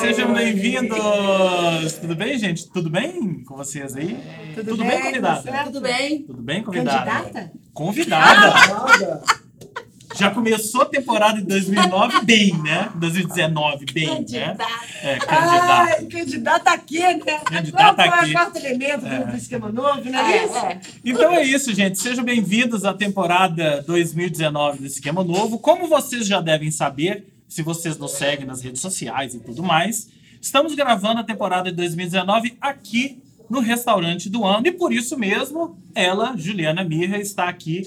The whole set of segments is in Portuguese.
Sejam bem-vindos! Tudo bem, gente? Tudo bem com vocês aí? Tudo Tudo bem, bem, convidada? você? Tudo bem? Tudo bem, convidada? Candidata? Convidada! Já começou a temporada de 2009 bem, né? 2019 bem, né? Candidata. É, candidata. Ai, candidata aqui, né? Candidata Agora foi aqui. o quarto elemento do- É. do esquema novo, não É, é isso? é. Então é isso, gente. Sejam bem-vindos à temporada 2019 do Esquema Novo. Como vocês já devem saber, se vocês nos seguem nas redes sociais e tudo mais, estamos gravando a temporada de 2019 aqui no restaurante do ano e por isso mesmo ela, Juliana Mirra, está aqui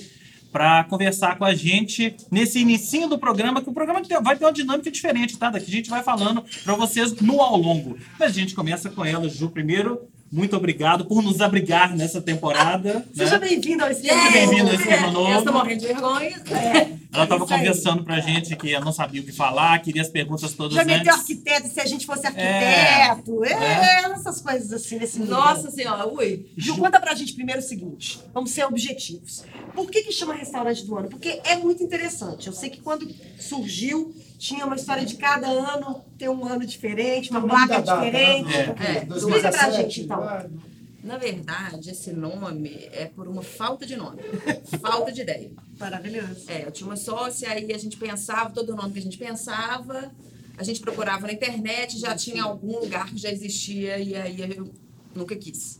para conversar com a gente nesse inicinho do programa, que o programa vai ter uma dinâmica diferente, tá? Daqui a gente vai falando para vocês no ao longo. Mas a gente começa com ela, Ju, primeiro. Muito obrigado por nos abrigar nessa temporada. Seja né? bem-vindo ao esquema Seja bem-vindo ao. Esquema É, Novo. Eu estou morrendo de vergonha. É. Ela estava aí. conversando pra gente que ela não sabia o que falar, queria as perguntas todas Já meteu arquiteto, se a gente fosse arquiteto. É, É. essas coisas assim, nesse nível. Nossa senhora, ui. Ju, conta pra gente primeiro o seguinte: vamos ser objetivos. Por que, que chama restaurante do ano? Porque é muito interessante. Eu sei que quando surgiu, tinha uma história de cada ano ter um ano diferente, uma placa data, diferente. né? É. 2017, Explica pra gente, então. Na verdade, esse nome é por uma falta de nome. falta de ideia. Maravilhoso. É, eu tinha uma sócia, aí a gente pensava, todo nome que a gente pensava, a gente procurava na internet, já tinha algum lugar que já existia, e aí eu nunca quis.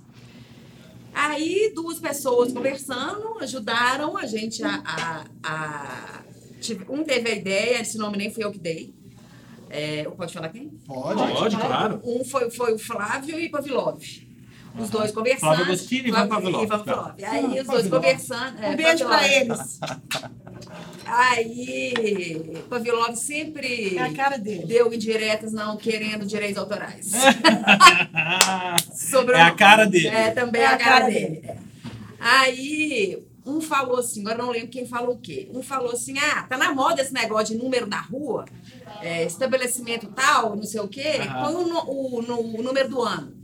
Aí duas pessoas conversando ajudaram a gente a. a- a- um teve a ideia, esse nome nem fui eu que dei. É, pode falar quem? Pode. Pode, claro. Um foi, foi o Flávio e Pavlov. Os dois conversando. Flávio Agostini e Ivan Pavlov, Ivan tá. Pavlov. Aí os dois Pavlov. conversando. é, Um beijo pra Pavlov. eles. Aí, Pavlov sempre É a cara dele. deu indiretas não querendo direitos autorais. Sobre É a cara dele. É, também É a a cara, cara dele. É. Aí, um falou assim, agora não lembro quem falou o quê. Um falou assim, ah, tá na moda esse negócio de número na rua, é, estabelecimento tal, não sei o quê, Aham. põe o, o nu- o número do ano.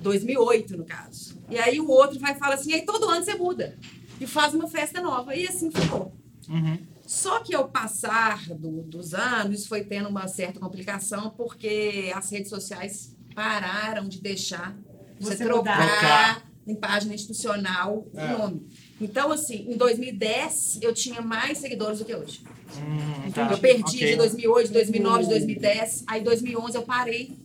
2008, no caso. E aí o outro vai falar assim, aí todo ano você muda. E faz uma festa nova. E assim ficou. Uhum. Só que ao passar do- dos anos, foi tendo uma certa complicação, porque as redes sociais pararam de deixar você, Você trocar, mudar. em página institucional É. o nome. Então, assim, em 2010, eu tinha mais seguidores do que hoje. Hum, tá. eu perdi Ok. de 2008, 2009, 2010. Aí, em 2011, eu parei.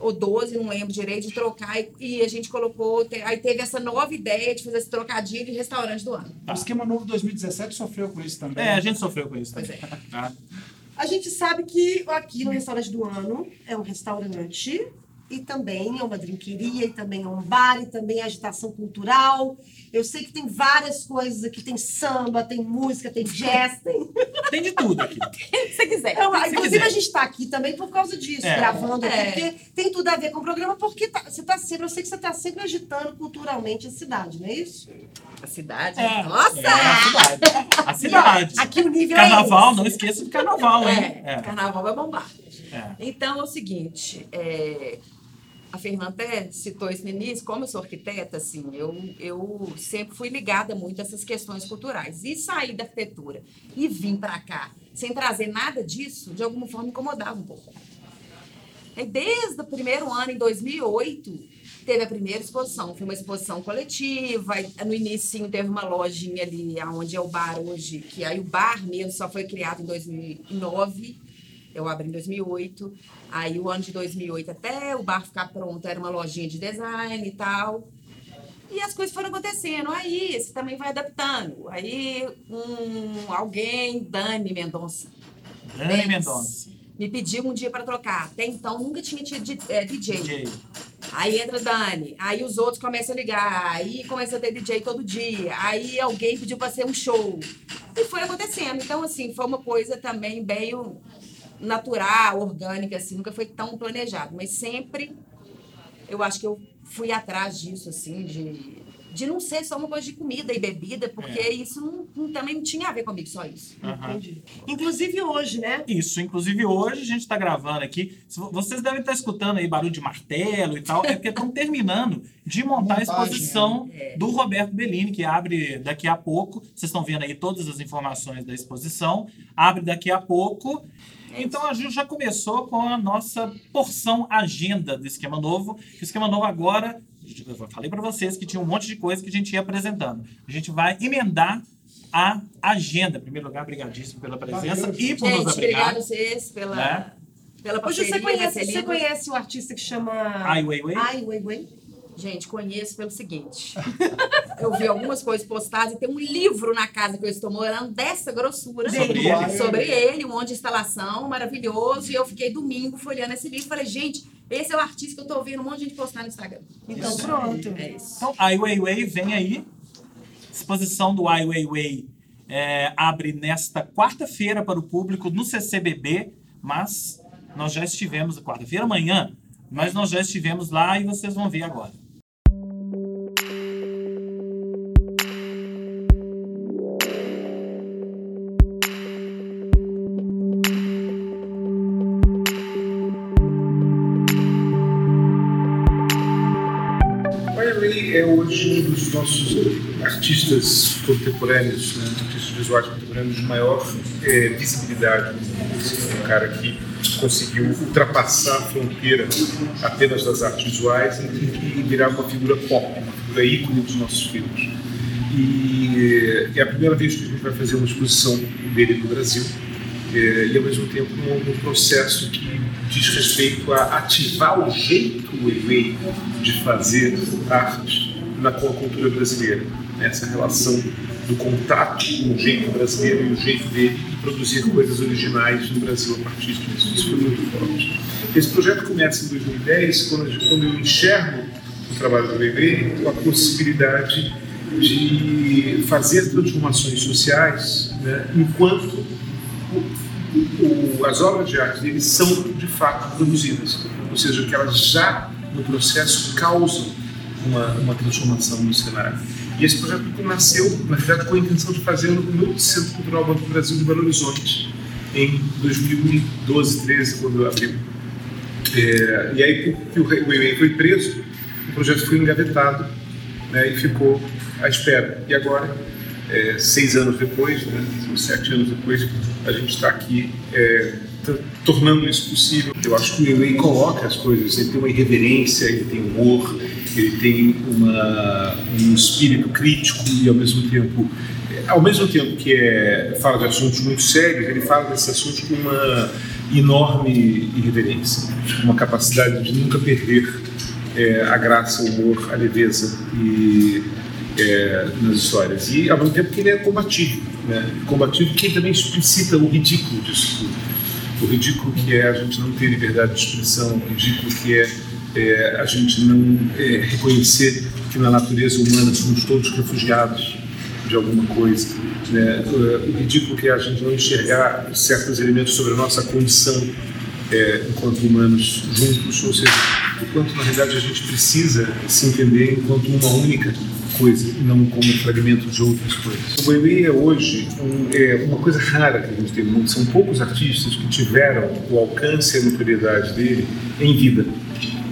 Ou 12, não lembro direito, de trocar. E, e a gente colocou... te- aí teve essa nova ideia de fazer esse trocadilho de restaurante do ano. O esquema novo 2017 sofreu com isso também. É, a gente sofreu com isso. Pois também. é. Tá? A gente sabe que aqui no restaurante do ano é um restaurante e também é uma drinqueria, e também é um bar, e também é agitação cultural. Eu sei que tem várias coisas aqui, tem samba, tem música, tem jazz, tem... Tem de tudo aqui. Se você quiser. Então, se inclusive, quiser. a gente está aqui também por causa disso, É. gravando aqui, É. porque tem tudo a ver com o programa, porque tá- você está sempre, eu sei que você está sempre agitando culturalmente a cidade, não é isso? A cidade? É. Nossa! É, a cidade. A cidade. Aqui o nível Carnaval, é não esqueça do carnaval, hein? É, carnaval vai bombar. É. Então é o seguinte, é, a Fernanda até citou isso no início, como eu sou arquiteta, assim, eu, eu sempre fui ligada muito a essas questões culturais. E sair da arquitetura e vir para cá sem trazer nada disso, de alguma forma incomodava um pouco. Desde o primeiro ano, em 2008, teve a primeira exposição. Foi uma exposição coletiva. No início teve uma lojinha ali, onde é o bar hoje, que aí o bar mesmo só foi criado em 2009. Eu abri em 2008. Aí o ano de 2008 até o bar ficar pronto era uma lojinha de design e tal. E as coisas foram acontecendo. Aí você também vai adaptando. Aí um, alguém, Dani Mendonça, Dani. Mendonça. me pediu um dia para trocar. Até então nunca tinha tido di- é, DJ. DJ. Aí entra Dani, aí os outros começam a ligar, aí começa a ter DJ todo dia, aí alguém pediu para ser um show. E foi acontecendo. Então, assim, foi uma coisa também bem natural, orgânica, assim, nunca foi tão planejado. Mas sempre eu acho que eu fui atrás disso, assim, de, de não ser só uma coisa de comida e bebida, porque É. isso não, não- também não tinha a ver comigo só isso. Aham. Entendi. Inclusive hoje, né? Isso, inclusive hoje a gente está gravando aqui. Vocês devem estar escutando aí barulho de martelo e tal, é porque estão terminando de montar a exposição é. do Roberto Bellini, que abre daqui a pouco. Vocês estão vendo aí todas as informações da exposição. Abre daqui a pouco. É Então a Ju já começou com a nossa porção agenda do Esquema Novo. O Esquema Novo agora, eu falei para vocês que tinha um monte de coisa que a gente ia apresentando. A gente vai emendar a agenda. Em primeiro lugar, obrigadíssimo pela presença Valeu, e por nos Gente, abrigar. obrigada a vocês pela, Né? pela Hoje você conhece, você conhece o artista que chama Ai Weiwei? Ai Weiwei? Gente, conheço pelo seguinte. Eu vi algumas coisas postadas e tem um livro na casa que eu estou morando dessa grossura. Sobre Dele. ele? Sobre ele, um monte de instalação maravilhoso. E eu fiquei domingo folheando esse livro e falei, gente, esse é o artista que eu tô ouvindo um monte de gente postar no Instagram. Então Isso pronto. É isso. Então, Ai Weiwei vem aí. Exposição do Ai Weiwei é, abre nesta quarta-feira para o público no CCBB, mas nós já estivemos, quarta-feira amanhã, mas nós já estivemos lá e vocês vão ver agora. Nossos artistas contemporâneos, né, artistas visuais contemporâneos de maior eh, visibilidade. É um cara que conseguiu ultrapassar a fronteira apenas das artes visuais e, virar uma figura pop, uma figura ícone dos nossos filmes. E é a primeira vez que a gente vai fazer uma exposição dele no Brasil. eh, e ao mesmo tempo um, um processo que diz respeito a ativar o jeito Weiwei de fazer arte na cultura brasileira. Essa relação do contato com o jeito brasileiro e o jeito dele de produzir coisas originais no Brasil a partir disso. Isso foi muito forte. Esse projeto começa em 2010, quando, eu enxergo o trabalho do Weiwei, a possibilidade de fazer transformações sociais né, enquanto o- as obras de arte deles são de fato produzidas, ou seja, que elas já no processo causam uma, uma transformação no cenário. E esse projeto nasceu, na verdade, com a intenção de fazer no no Centro Cultural Banco do Brasil de Belo Horizonte, em 2012, 13, quando eu abri. É, e aí, porque o Weiwei foi preso, o projeto foi engavetado né, e ficou à espera. E agora, é, seis anos depois, né, sete anos depois, a gente está aqui é, tornando isso possível. Eu acho que o Weiwei coloca as coisas, ele tem uma irreverência, ele tem humor, ele tem uma, um espírito crítico e ao mesmo tempo ao mesmo tempo que é, fala de assuntos muito sérios, ele fala desses assuntos com uma enorme irreverência, uma capacidade de nunca perder é, a graça, o humor, a leveza e, é, nas histórias. E ao mesmo tempo que ele é combativo, né? combativo que também explicita o ridículo disso tudo. O ridículo que é a gente não ter liberdade de expressão, o ridículo que é, é, a gente não é, reconhecer que na natureza humana somos todos refugiados de alguma coisa. Né? O ridículo que é a gente não enxergar certos elementos sobre a nossa condição é, enquanto humanos juntos, ou seja, o quanto na realidade a gente precisa se entender enquanto uma única coisa, não como fragmento de outras coisas. O Weiwei é hoje um, é, uma coisa rara que a gente tem no mundo. São poucos artistas que tiveram o alcance e a notoriedade dele em vida.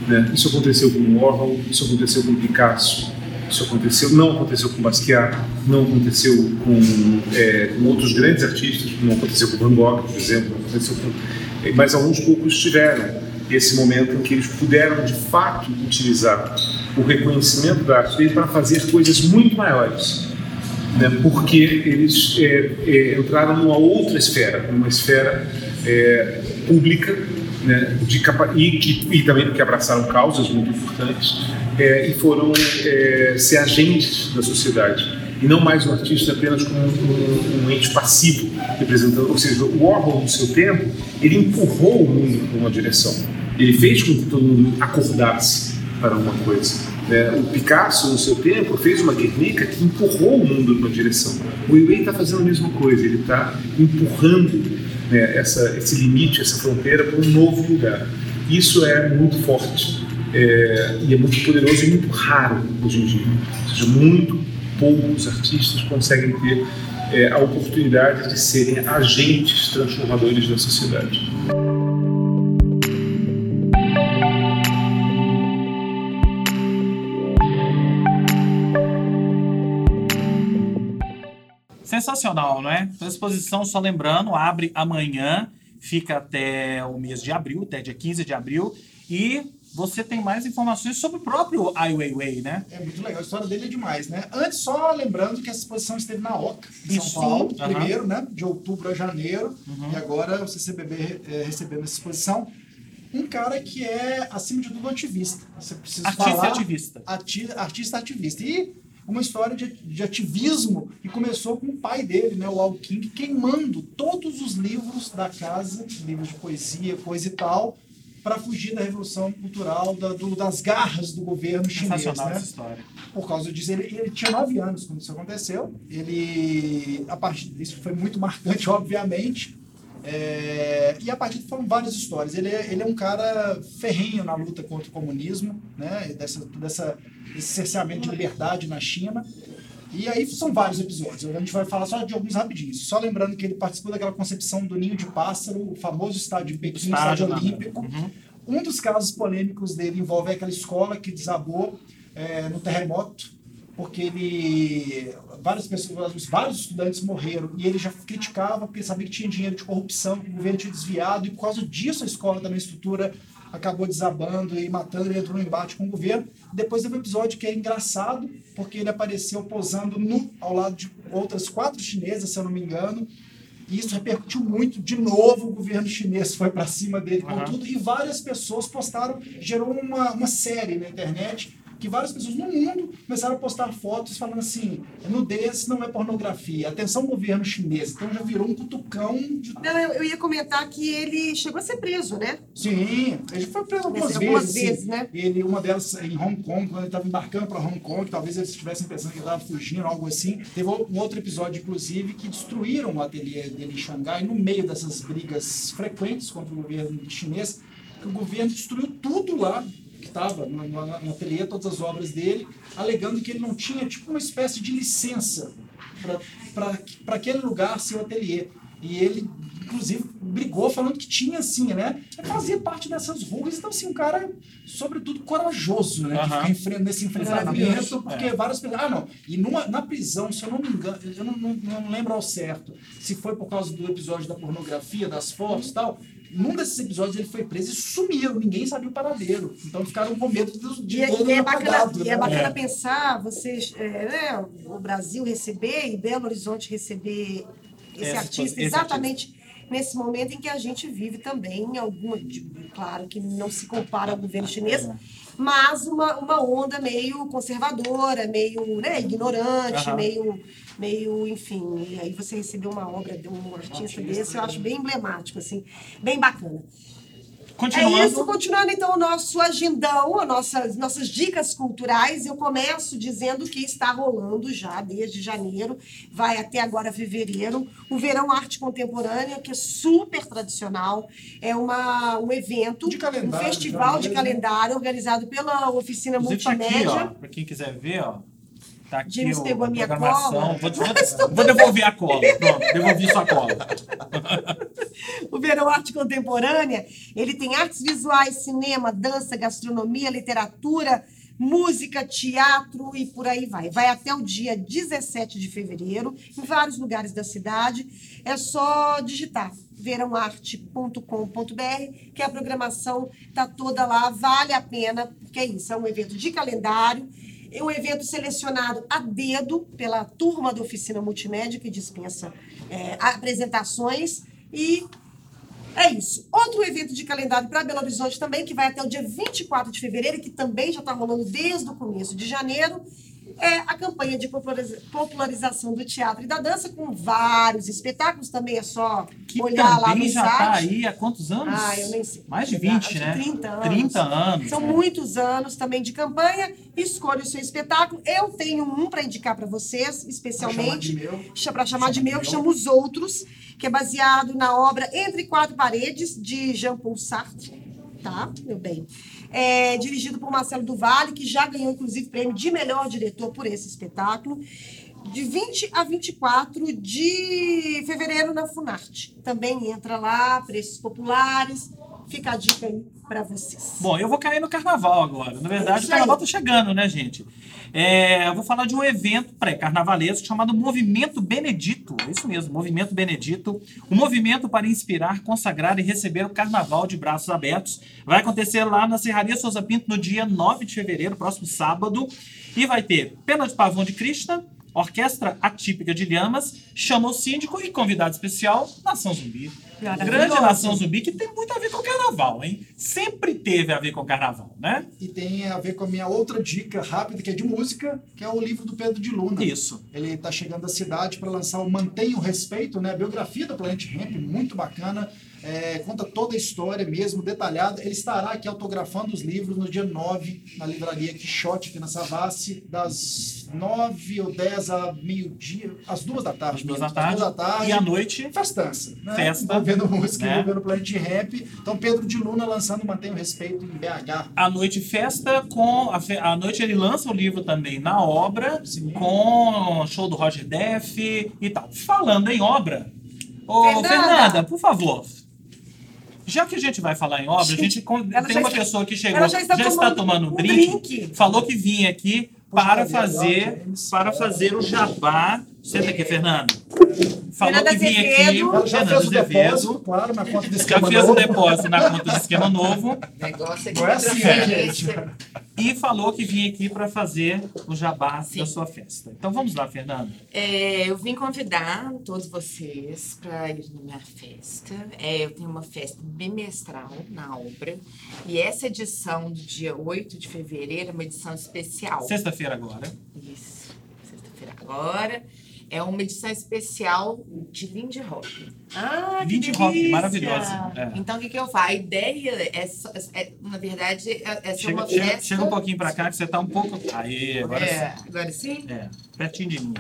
Né? Isso aconteceu com Warhol, isso aconteceu com Picasso, isso aconteceu, não aconteceu com Basquiat, não aconteceu com, é, com outros grandes artistas, não aconteceu com Van Gogh, por exemplo, com, é, mas alguns poucos tiveram esse momento em que eles puderam de fato utilizar o reconhecimento da arte dele para fazer coisas muito maiores, né, porque eles é, é, entraram numa outra esfera, numa esfera é, pública, né, de capa e, que, e também porque abraçaram causas muito importantes é, e foram é, ser agentes da sociedade e não mais um artista apenas como um, um, um ente passivo representando, ou seja, o Warhol no seu tempo ele empurrou o mundo para uma direção, ele fez com que todo mundo acordasse para uma coisa. né? o Picasso, no seu tempo, fez uma Guernica que empurrou o mundo numa direção. O Weiwei está fazendo a mesma coisa, ele está empurrando né, essa, esse limite, essa fronteira para um novo lugar. Isso é muito forte. é, e é muito poderoso e muito raro hoje em dia. Ou seja, muito poucos artistas conseguem ter é, a oportunidade de serem agentes transformadores da sociedade. Sensacional, não é? Então, a exposição, só lembrando, abre amanhã, fica até o mês de abril, até dia 15 de abril. E você tem mais informações sobre o próprio Ai Weiwei, né? É muito legal, a história dele é demais, né? Antes, só lembrando que essa exposição esteve na OCA, em Isso. São Paulo. Aham. primeiro, né? De outubro a janeiro. Uhum. E agora o CCBB é, recebendo essa exposição. Um cara que é, acima de tudo, ativista. Você precisa Artista falar. ativista. ati- artista ativista. E uma história de, de ativismo que começou com o pai dele, né, o Al King, queimando todos os livros da casa, livros de poesia, coisa e tal, para fugir da revolução cultural, da- do- das garras do governo chinês. Né? essa história. Por causa disso, ele, ele tinha nove anos quando isso aconteceu. Ele, a partir isso foi muito marcante, obviamente. É, e a partir disso foram várias histórias. Ele é, ele é um cara ferrenho na luta contra o comunismo, né? Dessa, dessa, desse cerceamento de liberdade na China. E aí são vários episódios. A gente vai falar só de alguns rapidinhos. Só lembrando que ele participou daquela concepção do ninho de pássaro, o famoso estádio em Pequim, Estádio, estádio né? olímpico. Uhum. Um dos casos polêmicos dele envolve aquela escola que desabou é, no terremoto, porque ele várias pessoas, vários estudantes morreram e ele já criticava porque sabia que tinha dinheiro de corrupção, que o governo tinha desviado e por causa disso a escola também a estrutura acabou desabando e matando, ele entrou no embate com o governo. Depois teve um episódio que é engraçado, porque ele apareceu posando nu ao lado de outras quatro chinesas, se eu não me engano, e isso repercutiu muito. De novo, o governo chinês foi para cima dele com Aham. tudo. E várias pessoas postaram, gerou uma, uma série na internet que várias pessoas no mundo começaram a postar fotos falando assim: nudez não é pornografia. Atenção, governo chinês. Então já virou um cutucão de. Não, eu, eu ia comentar que ele chegou a ser preso, né? Sim, ele foi preso algumas Mas vezes. algumas sim. vezes, né? Ele, uma delas em Hong Kong, quando ele estava embarcando para Hong Kong, talvez eles estivessem pensando que ele estava fugindo, algo assim. Teve um outro episódio, inclusive, que destruíram o ateliê dele em Xangai, no meio dessas brigas frequentes contra o governo chinês, o governo destruiu tudo lá que estava no, no, no ateliê, todas as obras dele, alegando que ele não tinha tipo uma espécie de licença para aquele lugar ser o ateliê. E ele, inclusive, brigou falando que tinha sim, né? Ele fazia parte dessas ruas, então assim, um cara, sobretudo, corajoso, né? Fica enfren- nesse enfrentamento, porque várias pessoas. Ah, não. E numa, na prisão, se eu não me engano, eu não, não, não lembro ao certo se foi por causa do episódio da pornografia, das fotos e tal. Num desses episódios ele foi preso e sumiu, ninguém sabia o paradeiro. Então ficaram com medo de, de E, é- todo e é apagado, bacana, e é né? bacana É. pensar, vocês, é, né, o Brasil receber e Belo Horizonte receber esse Esse- artista esse exatamente nesse momento em que a gente vive também alguma, claro que não se compara ao governo chinês, mas uma, uma onda meio conservadora, meio né, ignorante, Aham. meio, meio, enfim. E aí você receber uma obra de um artista desse, eu acho bem emblemático, assim, bem bacana. Continuando. É isso, continuando então o nosso agendão, as nossas, nossas dicas culturais. Eu começo dizendo que está rolando já desde janeiro, vai até agora fevereiro, o Verão Arte Contemporânea, que é super tradicional. É uma, um evento, De calendário, um festival de mesmo. calendário organizado pela Oficina Inclusive aqui, Multimédia. ó, pra quem quiser ver, ó. Tá aqui James o, pegou a minha programação. cola. Vou, vou- vou devolver a cola. Pronto, devolvi sua cola. O Verão Arte Contemporânea, ele tem artes visuais, cinema, dança, gastronomia, literatura, música, teatro e por aí vai. Vai até o dia 17 de fevereiro, em vários lugares da cidade. É só digitar verãoarte.com.br, que a programação está toda lá, vale a pena, porque é isso, é um evento de calendário, é um evento selecionado a dedo pela turma da Oficina Multimédia, que dispensa é, apresentações, e é isso. Outro evento de calendário para Belo Horizonte também, que vai até o dia 24 de fevereiro, que também já está rolando desde o começo de janeiro, é a campanha de populariza- popularização do teatro e da dança, com vários espetáculos. Também é só Que olhar lá no já site. tá aí há quantos anos? Ah, eu nem sei. Mais de Acho 20, que né? 30 anos. 30 anos. São né? muitos anos também de campanha. Escolha o seu espetáculo. Eu tenho um para indicar para vocês, especialmente Pra chamar de meu. para chamar de meu, que chama Os Outros, que é baseado na obra Entre Quatro Paredes, de Jean-Paul Sartre. tá, meu bem? É dirigido por Marcelo Duvalle, que já ganhou, inclusive, prêmio de melhor diretor por esse espetáculo. De 20 a 24 de fevereiro na Funarte. Também entra lá, preços populares. Fica a dica aí para vocês. Bom, eu vou cair no carnaval agora. Na verdade, o carnaval tá chegando, né, gente? É, eu vou falar de um evento pré-carnavalesco chamado Movimento Benedito. É isso mesmo, Movimento Benedito. Um movimento para inspirar, consagrar e receber o carnaval de braços abertos. Vai acontecer lá na Serraria Souza Pinto no dia 9 de fevereiro, próximo sábado. E vai ter Pena de Pavão de Krishna, Orquestra Atípica de Lhamas, Chama o Síndico e convidado especial, Nação Zumbi. Grande Nação Zumbi que tem muito a ver com o carnaval, hein? Sempre teve a ver com o carnaval, né? E tem a ver com a minha outra dica rápida, que é de música, que é o livro do Pedro de Luna. Isso. Ele está chegando à cidade para lançar o Mantenha o Respeito, né? A biografia da Planet Ramp, muito bacana. É, conta toda a história mesmo, detalhada. Ele estará aqui autografando os livros no dia 9, na livraria Quixote, aqui na Savassi, das 9 ou 10 a meio-dia, às duas da tarde. Às duas da tarde. Às duas da tarde. E à noite, Festança, né? Festa, Envolvendo música, né? envolvendo Planet Ramp. Então, Pedro de Luna lançando Mantenha o Respeito em BH. à noite festa com. A, fe- à noite ele lança o livro também na obra, Sim. com show do Roger Def e tal. Falando em obra, ô Fernanda! Fernanda, por favor. Já que a gente vai falar em obra, a gente con- Ela tem já uma está- pessoa que chegou, ela já está tomando tomando um drink, drink. falou que vinha aqui para fazer, James. para fazer o jabá. Senta aqui, Fernanda. Falou Fernanda que vinha aqui, Azevedo. Já Fernanda fez o depósito, claro, na conta do Já esquema fez o novo. depósito na conta do esquema novo. O negócio é é assim, transferência. E falou que vinha aqui para fazer o jabá Sim. da sua festa. Então vamos lá, Fernanda. É, eu vim convidar todos vocês para ir na minha festa. É, eu tenho uma festa bimestral na obra. E essa edição do dia 8 de fevereiro é uma edição especial. Sexta-feira agora. Isso, sexta-feira agora. É uma edição especial de Lindy Hop. Ah, Lindy Hop, maravilhosa. É. Então, o que, que eu faço? A ideia é, só- é, na verdade, é, é ser Chega, uma chega- festa... chega um pouquinho pra cá que você tá um pouco. Aí, agora É, sim. agora sim? É, pertinho de mim.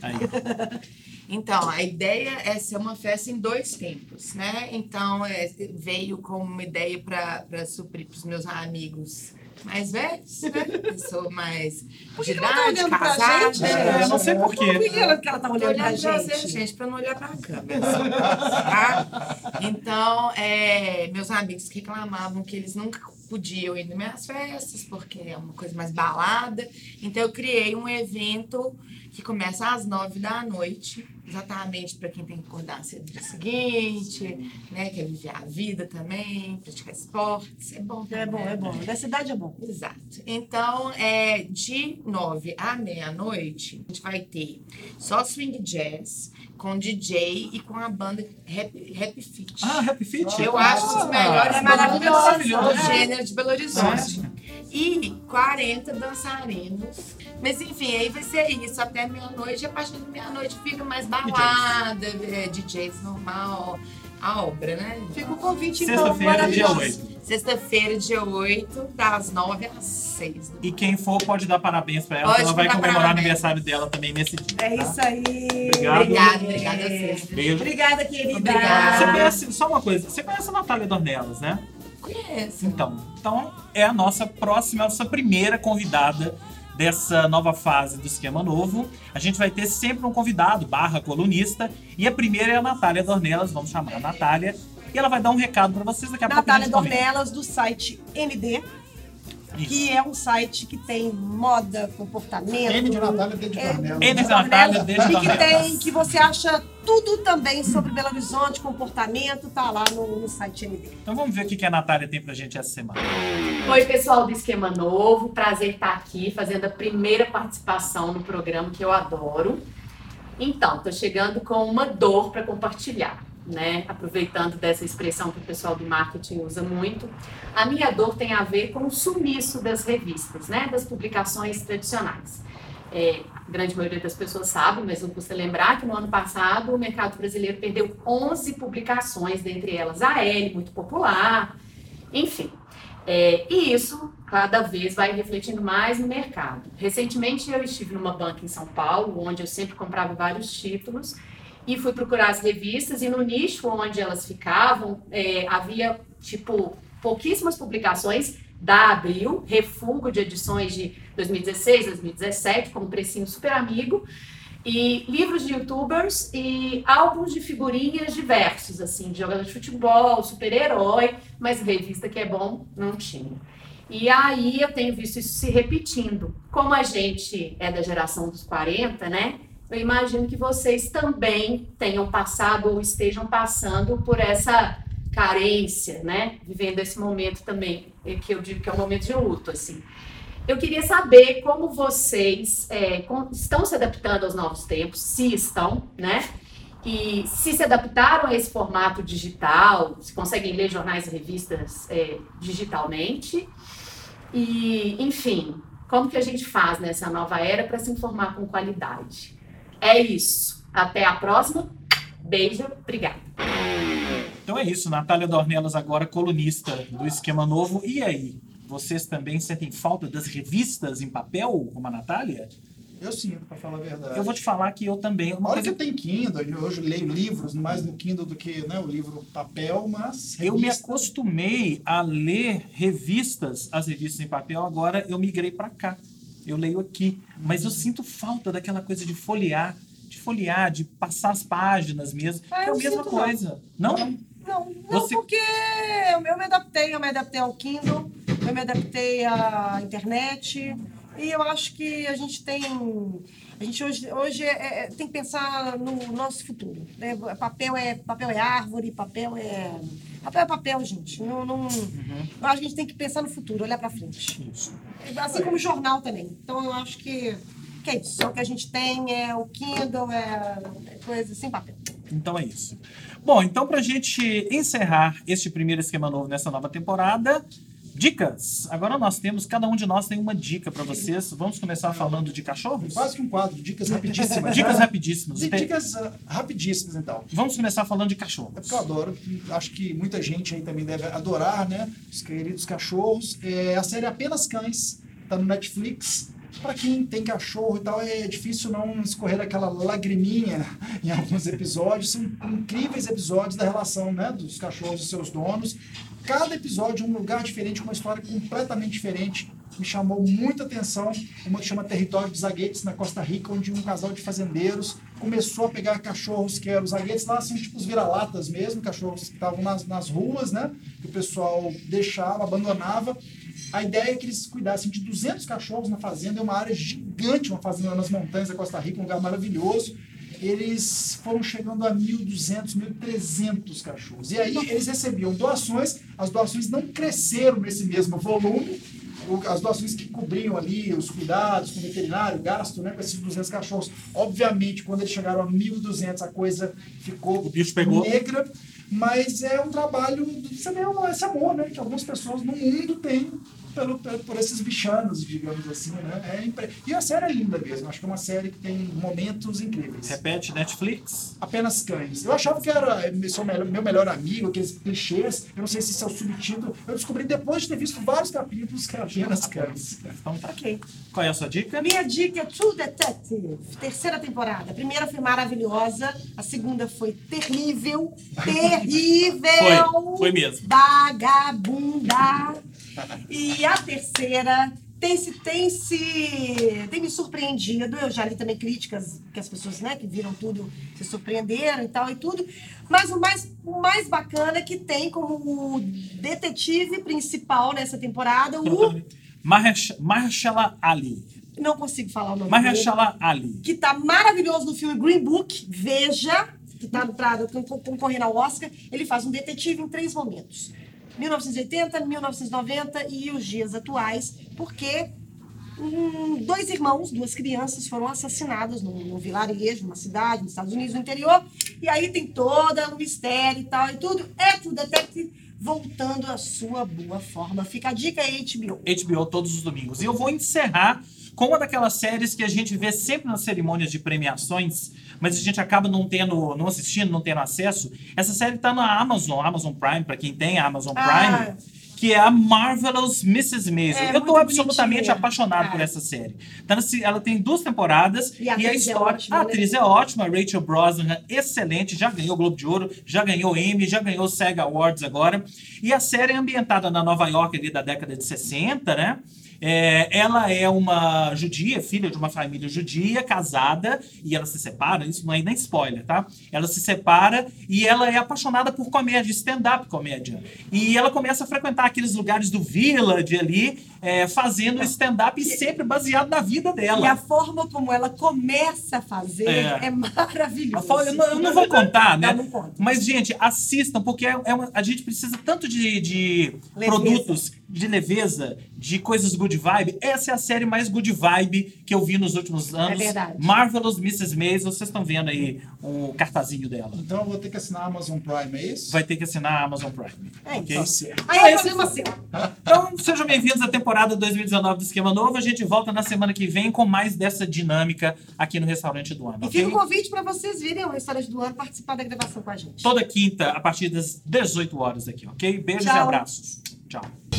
Aí. Então, a ideia é ser uma festa em dois tempos, né? Então, é, veio como uma ideia para suprir para os meus amigos mais velhos, né? Pessoa mais Por de que ela tá idade, olhando pra casada. gente? É, eu não sei Por porquê. que ela, que ela tá olhando pra olhando pra gente? você, gente, para não olhar para a câmera. tá? Então, é, meus amigos reclamavam que eles nunca podiam ir nas minhas festas, porque é uma coisa mais balada. Então, eu criei um evento que começa às nove da noite, exatamente para quem tem que acordar cedo no dia seguinte, né? Quer viver a vida também, praticar esportes. É bom É bom, também. é bom. Da cidade é bom. Exato. Então, é, de nove à meia-noite, a gente vai ter só swing jazz, com DJ e com a banda Rap, Rap Fit. Ah, Happy Fit? Eu acho os melhores é bandas maravilhoso. do gênero de Belo Horizonte. Nossa. E 40 dançarinos. Mas enfim, aí vai ser isso até meia-noite. E a partir da meia-noite fica mais balada, é, DJs normal, a obra, né? Fica o convite, então, Sexta-feira, dia maravilhoso. 8. Sexta-feira, dia 8, das 9 às 6. da E quem for pode dar parabéns pra ela, Pode ela vai comemorar o parabéns. aniversário dela também nesse dia. É tá? isso aí. Obrigado. Obrigada, obrigada a vocês. Beijo. Obrigada, querida. Obrigada. Você conhece, só uma coisa, você conhece a Natália Dornelas, né? Conheço. Então, então é a nossa próxima, a nossa primeira convidada dessa nova fase do esquema novo. A gente vai ter sempre um convidado, barra colunista, e a primeira é a Natália Dornelas, vamos chamar a Natália, e ela vai dar um recado para vocês daqui a pouco. a Natália. Dornelas, do site ND, Isso. que é um site que tem moda, comportamento. N de Natália, D de É, Dornela. N de Natália, D de E que Dornelas. tem, que você acha tudo também sobre Belo Horizonte, comportamento, tá lá no, no site ND. Então vamos ver o que que a Natália tem pra gente essa semana. Oi, pessoal do Esquema Novo. Prazer estar aqui fazendo a primeira participação no programa que eu adoro. Então, estou chegando com uma dor para compartilhar, né? Aproveitando dessa expressão que o pessoal do marketing usa muito. A minha dor tem a ver com o sumiço das revistas, né? Das publicações tradicionais. É, a grande maioria das pessoas sabe, mas não custa lembrar que no ano passado o mercado brasileiro perdeu 11 publicações, dentre elas a L, muito popular, enfim. É, e isso cada vez vai refletindo mais no mercado. Recentemente eu estive numa banca em São Paulo, onde eu sempre comprava vários títulos, e fui procurar as revistas, e no nicho onde elas ficavam, é, havia tipo pouquíssimas publicações da Abril, refúgio de edições de 2016, 2017, com um precinho super amigo, e livros de youtubers e álbuns de figurinhas diversos, assim, de jogador de futebol, super-herói, mas revista que é bom, não tinha. E aí eu tenho visto isso se repetindo. Como a gente é da geração dos 40, né? Eu imagino que vocês também tenham passado ou estejam passando por essa carência, né? Vivendo esse momento também, que eu digo que é um momento de luto, assim. Eu queria saber como vocês é, estão se adaptando aos novos tempos, se estão, né? E se se adaptaram a esse formato digital, se conseguem ler jornais e revistas é, digitalmente. E, enfim, como que a gente faz nessa nova era para se informar com qualidade? É isso. Até a próxima. Beijo. Obrigada. Então é isso. Natália Dornelas, agora colunista do Esquema Novo. E aí? Vocês também sentem falta das revistas em papel, como a Natália? Eu sinto, para falar a verdade. Eu vou te falar que eu também. Uma Olha coisa... que eu tenho Kindle, eu hoje leio livros mais no Kindle do que né, o livro papel, mas. Revista... Eu me acostumei a ler revistas, as revistas em papel, agora eu migrei para cá. Eu leio aqui. Mas eu sinto falta daquela coisa de folhear, de folhear, de passar as páginas mesmo. Ah, é a mesma coisa. Não? Não, não, não Você... porque eu me adaptei, eu me adaptei ao Kindle, eu me adaptei à internet. E eu acho que a gente tem. A gente hoje, hoje é, é, tem que pensar no nosso futuro. Né? Papel, é, papel é árvore, papel é. Papel é papel, gente. Não, não, uhum. Eu acho que a gente tem que pensar no futuro, olhar para frente. Isso. Assim como o jornal também. Então eu acho que, que é isso. O que a gente tem é o Kindle, é, é coisa sem papel. Então é isso. Bom, então para a gente encerrar este primeiro esquema novo nessa nova temporada, Dicas. Agora nós temos, cada um de nós tem uma dica para vocês. Vamos começar falando de cachorros? Quase que um quadro, dicas rapidíssimas. dicas rapidíssimas. Dicas uh, rapidíssimas, então. Vamos começar falando de cachorros. É porque eu adoro. Acho que muita gente aí também deve adorar, né? Os queridos cachorros. É, a série Apenas Cães, tá no Netflix. Para quem tem cachorro e tal, é difícil não escorrer aquela lagriminha em alguns episódios. São incríveis episódios da relação né, dos cachorros e seus donos cada episódio um lugar diferente, uma história completamente diferente. Me chamou muita atenção uma que chama Território dos Zaguetes, na Costa Rica, onde um casal de fazendeiros começou a pegar cachorros que eram os zaguetes lá, são tipo os vira-latas mesmo, cachorros que estavam nas, nas ruas, né? Que o pessoal deixava, abandonava. A ideia é que eles cuidassem de 200 cachorros na fazenda, é uma área gigante, uma fazenda nas montanhas da Costa Rica, um lugar maravilhoso eles foram chegando a 1.200, 1.300 cachorros. E aí eles recebiam doações, as doações não cresceram nesse mesmo volume, as doações que cobriam ali os cuidados com o veterinário, gasto né, com esses 200 cachorros. Obviamente, quando eles chegaram a 1.200, a coisa ficou o bicho pegou. negra, mas é um trabalho, você vê esse amor né, que algumas pessoas no mundo têm pelo, pelo, por esses bichanos, digamos assim, né? É impre... E a série é linda mesmo. Acho que é uma série que tem momentos incríveis. Repete, Netflix? Apenas Cães. Eu achava que era meu melhor amigo, aqueles clichês. Eu não sei se isso é o subtítulo. Eu descobri depois de ter visto vários capítulos que era Apenas Cães. Então tá. Ok. Qual é a sua dica? Minha dica é True Detective. Terceira temporada. A primeira foi maravilhosa. A segunda foi terrível. Terrível. Foi, foi mesmo. Vagabunda. E a terceira tem se, tem se tem me surpreendido. Eu já li também críticas que as pessoas né, que viram tudo se surpreenderam e tal e tudo. Mas o mais, o mais bacana é que tem como detetive principal nessa temporada o. Mahershala Ali. Não consigo falar o nome Mahershala Ali. Que tá maravilhoso no filme Green Book. Veja, que tá concorrendo ao Oscar. Ele faz um detetive em três momentos. 1980, 1990 e os dias atuais, porque um, dois irmãos, duas crianças foram assassinadas num, num vilarejo, numa cidade, nos Estados Unidos, no interior, e aí tem todo um mistério e tal e tudo. É True Detective voltando à sua boa forma. Fica a dica aí, HBO. HBO todos os domingos. E eu vou encerrar com uma daquelas séries que a gente vê sempre nas cerimônias de premiações, mas a gente acaba não tendo, não assistindo, não tendo acesso. Essa série está na Amazon, Amazon Prime, para quem tem a Amazon ah. Prime. Ah que é a Marvelous Mrs. Maisel. É, eu tô absolutamente bonitinha. apaixonado É. por essa série. Nesse- ela tem duas temporadas E e a a, atriz é história. ótima, a né? atriz é ótima, Rachel Brosnahan, excelente, já ganhou o Globo de Ouro, já ganhou Emmy, já ganhou o SEG Awards agora. E a série é ambientada na Nova York ali da década de 60, né? É, ela é uma judia, filha de uma família judia, casada, e ela se separa, isso não é nem spoiler, tá? Ela se separa e ela é apaixonada por comédia, stand-up comédia. E ela começa a frequentar aqueles lugares do Village ali, é, fazendo stand-up e sempre baseado na vida dela. E a forma como ela começa a fazer É. é, maravilhosa. Eu não, eu não vou contar, né? Não, não. Mas, gente, assistam, porque é, é uma- a gente precisa tanto de, de produtos de leveza, de coisas good vibe. Essa é a série mais good vibe que eu vi nos últimos anos. verdade. Marvelous Mrs. Maisel. Vocês estão vendo aí o cartazinho dela. Então eu vou ter que assinar a Amazon Prime, é isso? Vai ter que assinar a Amazon Prime. É, ok? então. Aí é esse problema seu. Então, sejam bem-vindos à temporada 2019 do Esquema Novo. A gente volta na semana que vem com mais dessa dinâmica aqui no Restaurante do Ano. E ok? fica o convite para vocês virem ao Restaurante do Ano participar da gravação com a gente. Toda quinta, a partir das 18 horas aqui, ok? Beijos e Tchau. abraços. Tchau.